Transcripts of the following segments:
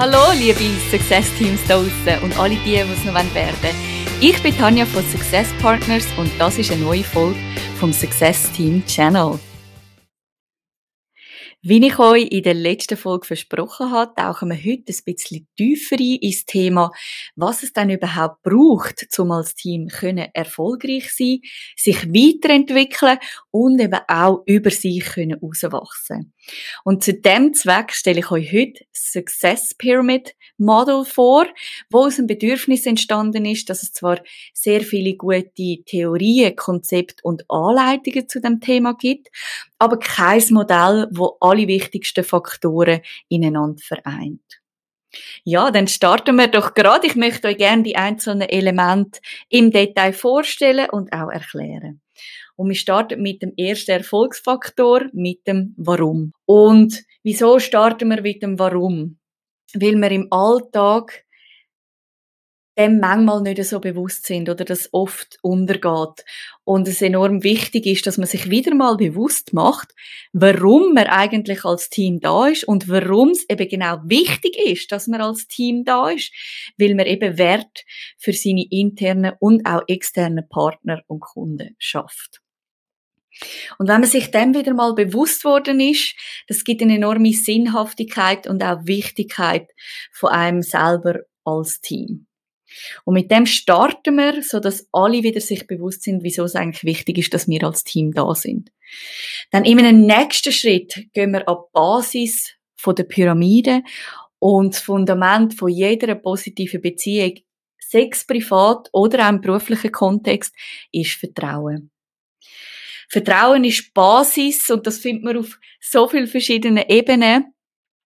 Hallo, liebe Success-Teams da draußen und alle die, die es noch werden wollen. Ich bin Tanja von Success Partners und das ist eine neue Folge vom Success Team Channel. Wie ich euch in der letzten Folge versprochen habe, tauchen wir heute ein bisschen tiefer ein ins Thema, was es dann überhaupt braucht, um als Team können erfolgreich sein, sich weiterentwickeln und eben auch über sich können herauswachsen. Und zu dem Zweck stelle ich euch heute Success Pyramid Model vor, wo aus dem Bedürfnis entstanden ist, dass es zwar sehr viele gute Theorien, Konzepte und Anleitungen zu dem Thema gibt, aber kein Modell, wo alle wichtigsten Faktoren ineinander vereint. Ja, dann starten wir doch gerade. Ich möchte euch gerne die einzelnen Elemente im Detail vorstellen und auch erklären. Und wir starten mit dem ersten Erfolgsfaktor, mit dem Warum. Und wieso starten wir mit dem Warum? Weil wir im Alltag dem manchmal nicht so bewusst sind oder das oft untergeht. Und es enorm wichtig ist, dass man sich wieder mal bewusst macht, warum man eigentlich als Team da ist und warum es eben genau wichtig ist, dass man als Team da ist, weil man eben Wert für seine internen und auch externen Partner und Kunden schafft. Und wenn man sich dem wieder mal bewusst worden ist, das gibt eine enorme Sinnhaftigkeit und auch Wichtigkeit von einem selber als Team. Und mit dem starten wir, so dass alle wieder sich bewusst sind, wieso es eigentlich wichtig ist, dass wir als Team da sind. Dann in einem nächsten Schritt gehen wir an die Basis von der Pyramide und das Fundament von jeder positiven Beziehung, sex privat oder auch im beruflichen Kontext, ist Vertrauen. Vertrauen ist Basis und das findet man auf so vielen verschiedenen Ebenen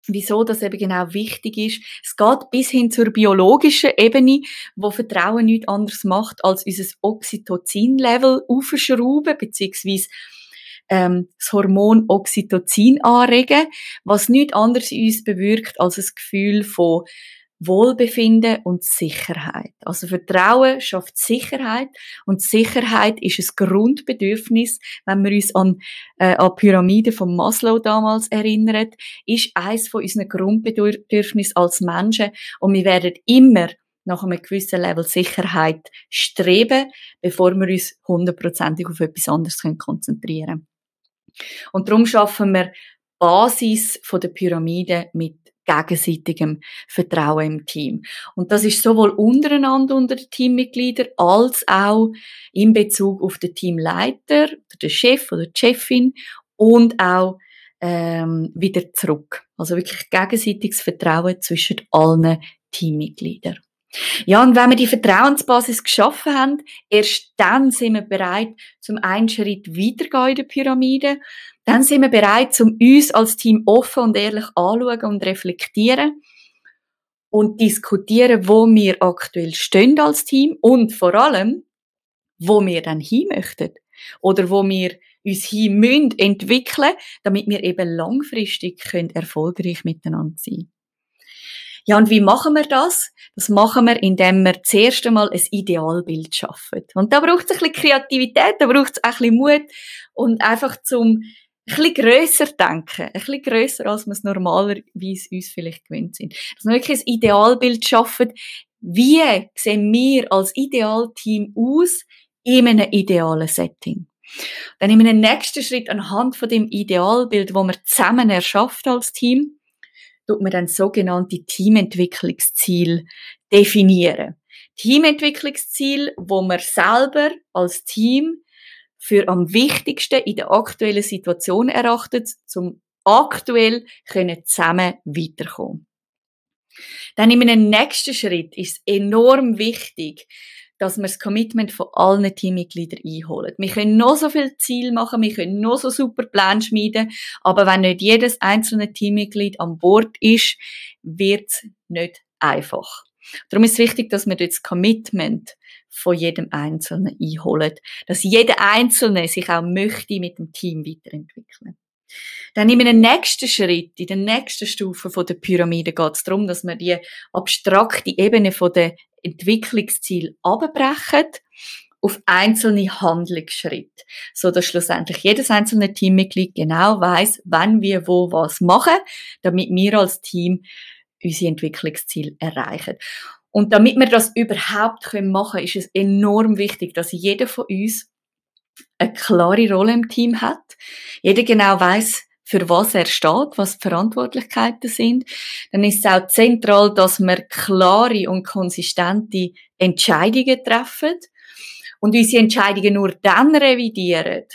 wieso das eben genau wichtig ist. Es geht bis hin zur biologischen Ebene, wo Vertrauen nichts anderes macht, als unser Oxytocin-Level aufschrauben, beziehungsweise ähm, das Hormon Oxytocin anregen, was nichts anderes in uns bewirkt als ein Gefühl von Wohlbefinden und Sicherheit. Also Vertrauen schafft Sicherheit und Sicherheit ist ein Grundbedürfnis, wenn wir uns an, äh, an Pyramide von Maslow damals erinnern, ist eines von unseren Grundbedürfnissen als Menschen und wir werden immer nach einem gewissen Level Sicherheit streben, bevor wir uns hundertprozentig auf etwas anderes konzentrieren können. Und darum schaffen wir Basis von der Pyramide mit gegenseitigem Vertrauen im Team. Und das ist sowohl untereinander unter den Teammitgliedern als auch in Bezug auf den Teamleiter, den Chef oder die Chefin und auch ähm, wieder zurück. Also wirklich gegenseitiges Vertrauen zwischen allen Teammitgliedern. Ja, und wenn wir die Vertrauensbasis geschaffen haben, erst dann sind wir bereit, zum einen Schritt weitergehen in der Pyramide dann sind wir bereit, um uns als Team offen und ehrlich anschauen und reflektieren und diskutieren, wo wir aktuell stehen als Team und vor allem, wo wir dann hin möchten oder wo wir uns hin müssen entwickeln, damit wir eben langfristig können erfolgreich miteinander sein. Ja, und wie machen wir das? Das machen wir, indem wir zuerst einmal ein Idealbild schaffen. Und da braucht es ein bisschen Kreativität, da braucht es ein bisschen Mut und einfach zum ein bisschen grösser denken. Ein bisschen grösser, als wir es normalerweise uns vielleicht gewöhnt sind. Dass wir wirklich ein Idealbild schaffen. Wie sehen wir als Idealteam aus in einem idealen Setting? Dann in einem nächsten Schritt anhand von dem Idealbild, wo wir zusammen erschafft als Team, tut man dann sogenannte Teamentwicklungsziel definieren. Teamentwicklungsziel, wo wir selber als Team für am wichtigsten in der aktuellen Situation erachtet, zum aktuell können zusammen weiterkommen. Dann in einem nächsten Schritt ist es enorm wichtig, dass wir das Commitment von allen Teammitgliedern einholen. Wir können noch so viel Ziel machen, wir können noch so super Pläne schmieden, aber wenn nicht jedes einzelne Teammitglied an Bord ist, wird es nicht einfach. Darum ist es wichtig, dass wir das Commitment von jedem Einzelnen einholen. Dass jeder Einzelne sich auch möchte mit dem Team weiterentwickeln. Dann in einem nächsten Schritt, in der nächsten Stufe von der Pyramide geht es darum, dass wir die abstrakte Ebene von der Entwicklungsziel abbrechen auf einzelne Handlungsschritte, so dass schlussendlich jedes einzelne Teammitglied genau weiß, wann wir wo was machen, damit wir als Team unsere Entwicklungsziele erreichen. Und damit wir das überhaupt machen können, ist es enorm wichtig, dass jeder von uns eine klare Rolle im Team hat. Jeder genau weiß, für was er steht, was die Verantwortlichkeiten sind. Dann ist es auch zentral, dass wir klare und konsistente Entscheidungen treffen und unsere Entscheidungen nur dann revidieren,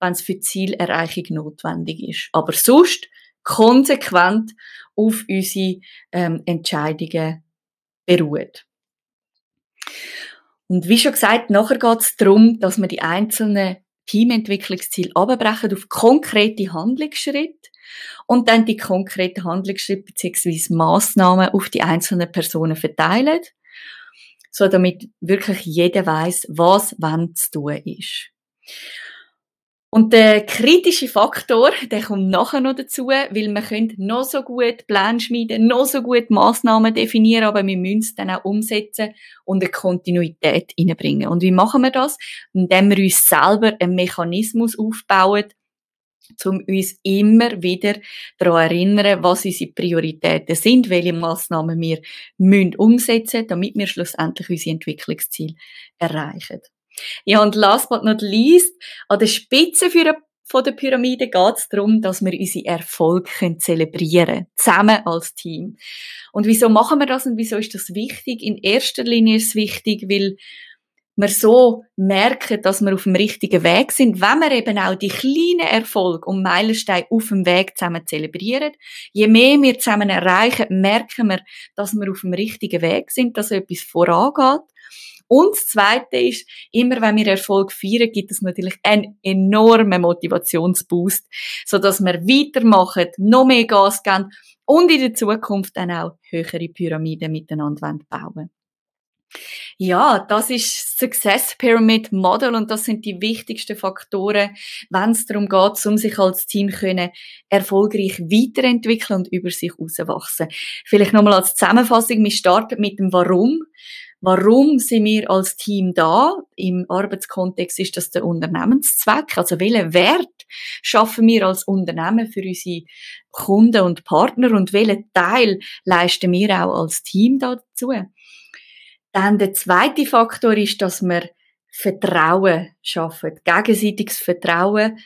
wenn es für Zielerreichung notwendig ist. Aber sonst konsequent auf unsere ähm, Entscheidungen beruht. Und wie schon gesagt, nachher geht es darum, dass wir die einzelnen Teamentwicklungsziele abbrechen auf konkrete Handlungsschritte und dann die konkreten Handlungsschritte bzw. Massnahmen auf die einzelnen Personen verteilen, so damit wirklich jeder weiß, was wann zu tun ist. Und der kritische Faktor, der kommt nachher noch dazu, weil wir können noch so gut Pläne schmieden, noch so gut Massnahmen definieren, aber wir müssen es dann auch umsetzen und eine Kontinuität reinbringen. Und wie machen wir das? Indem wir uns selber einen Mechanismus aufbauen, um uns immer wieder daran erinnern, was unsere Prioritäten sind, welche Massnahmen wir müssen umsetzen müssen, damit wir schlussendlich unsere Entwicklungsziele erreichen. Ja, und last but not least, an der Spitze für von der Pyramide geht es darum, dass wir unsere Erfolge zelebrieren können. Zusammen als Team. Und wieso machen wir das und wieso ist das wichtig? In erster Linie ist es wichtig, weil wir so merken, dass wir auf dem richtigen Weg sind, wenn wir eben auch die kleinen Erfolge und Meilensteine auf dem Weg zusammen zelebrieren. Je mehr wir zusammen erreichen, merken wir, dass wir auf dem richtigen Weg sind, dass etwas vorangeht. Und das Zweite ist, immer wenn wir Erfolg feiern, gibt es natürlich einen enormen Motivationsboost, so dass wir weitermachen, noch mehr Gas geben und in der Zukunft dann auch höhere Pyramiden miteinander bauen ja, das ist Success Pyramid Model und das sind die wichtigsten Faktoren, wenn es darum geht, um sich als Team können erfolgreich weiterentwickeln und über sich herauswachsen. Vielleicht nochmal als Zusammenfassung, wir starten mit dem Warum. Warum sind wir als Team da? Im Arbeitskontext ist das der Unternehmenszweck. Also welchen Wert schaffen wir als Unternehmen für unsere Kunden und Partner und welchen Teil leisten wir auch als Team dazu? Dann der zweite Faktor ist, dass wir Vertrauen schaffen, gegenseitiges Vertrauen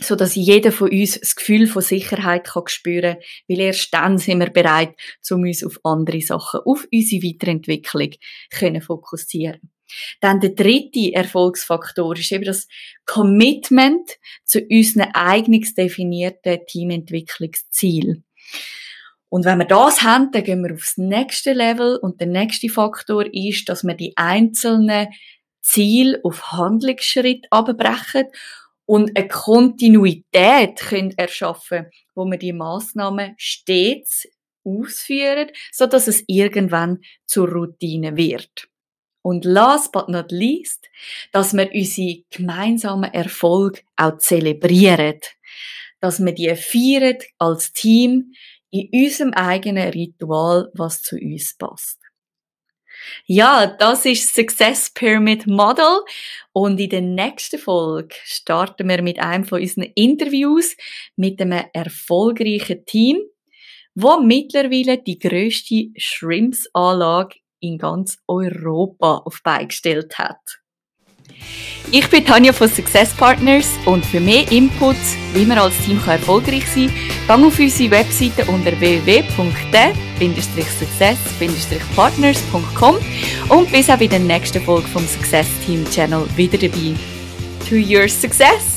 so dass jeder von uns das Gefühl von Sicherheit kann spüren, weil erst dann sind wir bereit, um uns auf andere Sachen, auf unsere Weiterentwicklung können fokussieren. Dann der dritte Erfolgsfaktor ist eben das Commitment zu unseren eigens definierten Teamentwicklungsziel. Und wenn wir das haben, dann gehen wir aufs nächste Level und der nächste Faktor ist, dass wir die einzelnen Ziele auf Handlungsschritt abbrechen und eine Kontinuität können erschaffen, wo wir die Maßnahmen stets ausführen, so dass es irgendwann zur Routine wird. Und last but not least, dass wir unsere gemeinsamen Erfolg auch zelebrieren. Dass wir die feiern als Team in unserem eigenen Ritual, was zu uns passt. Ja, das ist Success Pyramid Model. Und in der nächsten Folge starten wir mit einem von unseren Interviews mit einem erfolgreichen Team, wo mittlerweile die größte Shrimps-Anlage in ganz Europa auf beigestellt hat. Ich bin Tanja von Success Partners und für mehr Inputs, wie man als Team erfolgreich sein kann, gang auf unsere Webseite unter www.de-success-partners.com und bis auch bei der nächsten Folge vom Success Team Channel wieder dabei. To your success!